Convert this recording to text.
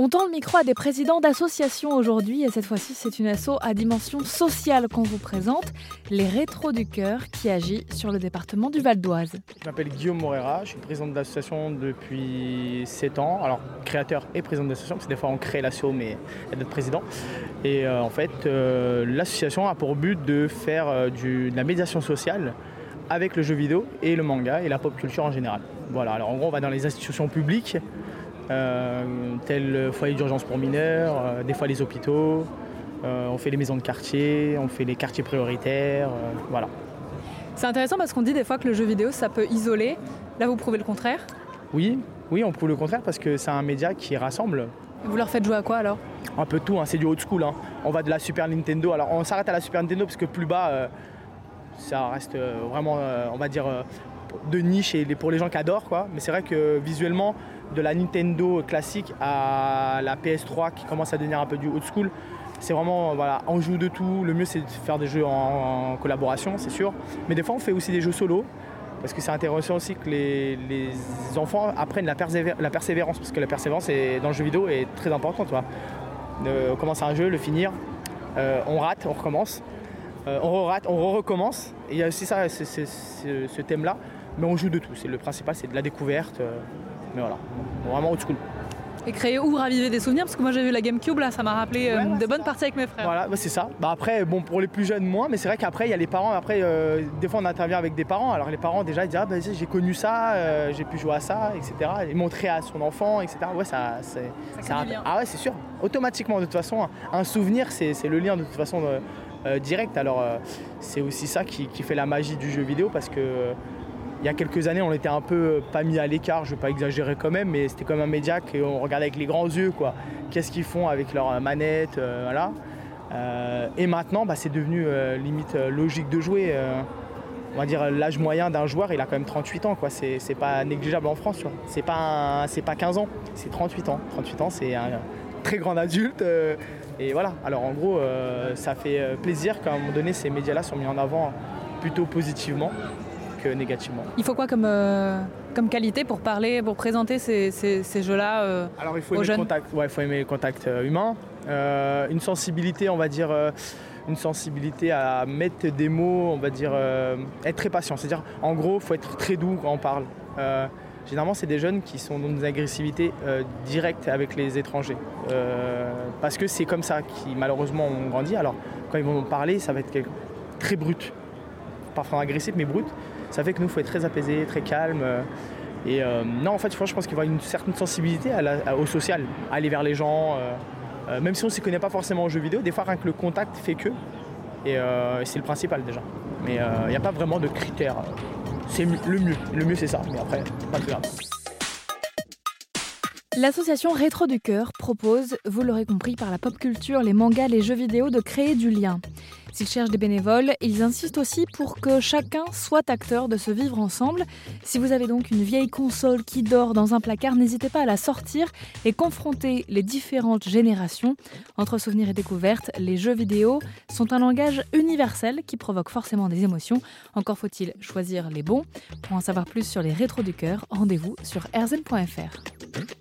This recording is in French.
On tend le micro à des présidents d'associations aujourd'hui et cette fois-ci c'est une asso à dimension sociale qu'on vous présente, les Rétros du Cœur qui agit sur le département du Val d'Oise. Je m'appelle Guillaume Morera, je suis président de l'association depuis 7 ans, alors créateur et président de l'association, parce que des fois on crée l'asso mais d'autres présidents. Et euh, en fait euh, l'association a pour but de faire euh, de la médiation sociale avec le jeu vidéo et le manga et la pop culture en général. Voilà, alors en gros on va dans les institutions publiques euh, tel le foyer d'urgence pour mineurs, euh, des fois les hôpitaux, euh, on fait les maisons de quartier, on fait les quartiers prioritaires, voilà. C'est intéressant parce qu'on dit des fois que le jeu vidéo ça peut isoler. Là vous prouvez le contraire? Oui, oui, on prouve le contraire parce que c'est un média qui rassemble. Vous leur faites jouer à quoi alors? Un peu tout, hein, c'est du old school. Hein. On va de la Super Nintendo. Alors on s'arrête à la Super Nintendo parce que plus bas, euh, ça reste euh, vraiment, euh, on va dire, de niche et pour les gens qui adorent. Quoi. Mais c'est vrai que visuellement, de la Nintendo classique à la PS3 qui commence à devenir un peu du old school. C'est vraiment, voilà, on joue de tout. Le mieux, c'est de faire des jeux en, collaboration, c'est sûr. Mais des fois, on fait aussi des jeux solo. Parce que c'est intéressant aussi que les, les enfants apprennent la, la, persévérance. Parce que la persévérance est, dans le jeu vidéo est très importante. on commence un jeu, le finir, euh, on rate, on recommence. Euh, on re-rate, on re-recommence. Et il y a aussi ça, ce thème-là. Mais on joue de tout. Le principal, c'est de la découverte. Euh, mais voilà, vraiment old school. Et créer ou raviver des souvenirs, parce que moi j'ai vu la GameCube, là ça m'a rappelé euh, ouais, de bonnes parties avec mes frères. Voilà, bah, c'est ça. Bah, après, bon, pour les plus jeunes, moins, mais c'est vrai qu'après, il y a les parents. Après, euh, des fois, on intervient avec des parents. Alors, les parents, déjà, ils disent Ah, bah, j'ai connu ça, euh, j'ai pu jouer à ça, etc. Et montrer à son enfant, etc. Ouais, ça. Ça, ça ah, ouais, c'est sûr. Automatiquement, de toute façon, un souvenir, c'est le lien de toute façon euh, direct. Alors, c'est aussi ça qui, qui, fait la magie du jeu vidéo parce que il y a quelques années, on était un peu euh, pas mis à l'écart, je ne vais pas exagérer quand même, mais c'était comme un média qu'on regardait avec les grands yeux, quoi. Qu'est-ce qu'ils font avec leur manette, euh, voilà. Euh, et maintenant, bah, c'est devenu euh, limite euh, logique de jouer. on va dire l'âge moyen d'un joueur, il a quand même 38 ans, quoi. C'est, c'est pas négligeable en France, C'est pas, c'est pas 15 ans, c'est 38 ans. 38 ans, c'est un très grand adulte. et voilà. Alors en gros, ça fait plaisir qu'à un moment donné, ces médias-là sont mis en avant plutôt positivement négativement. Il faut quoi comme, euh, comme qualité pour parler, pour présenter ces, ces, ces jeux-là euh, Alors il faut aux aimer jeunes contact, ouais, il faut aimer le contact euh, humain, euh, une sensibilité, on va dire, une sensibilité à mettre des mots, on va dire, être très patient. C'est-à-dire, en gros, il faut être très doux quand on parle. Généralement, c'est des jeunes qui sont dans une agressivité directe avec les étrangers. Parce que c'est comme ça qui, malheureusement, ont grandi. Alors, quand ils vont parler, ça va être très brut. Parfois agressif, mais brut. Ça fait que nous, il faut être très apaisé, très calme. Et euh, non, en fait, je pense qu'il faut avoir une certaine sensibilité au social, aller vers les gens. Euh, euh, même si on ne s'y connaît pas forcément en jeu vidéo, des fois, rien que le contact fait que. Et euh, c'est le principal déjà. Mais il euh, n'y a pas vraiment de critères. C'est le mieux. Le mieux, c'est ça. Mais après, pas très grave. L'association Rétro du Cœur propose, vous l'aurez compris par la pop culture, les mangas, les jeux vidéo, de créer du lien. S'ils cherchent des bénévoles, ils insistent aussi pour que chacun soit acteur de ce vivre ensemble. Si vous avez donc une vieille console qui dort dans un placard, n'hésitez pas à la sortir et confronter les différentes générations. Entre souvenirs et découvertes, les jeux vidéo sont un langage universel qui provoque forcément des émotions. Encore faut-il choisir les bons. Pour en savoir plus sur les rétros du cœur, rendez-vous sur rzn.fr.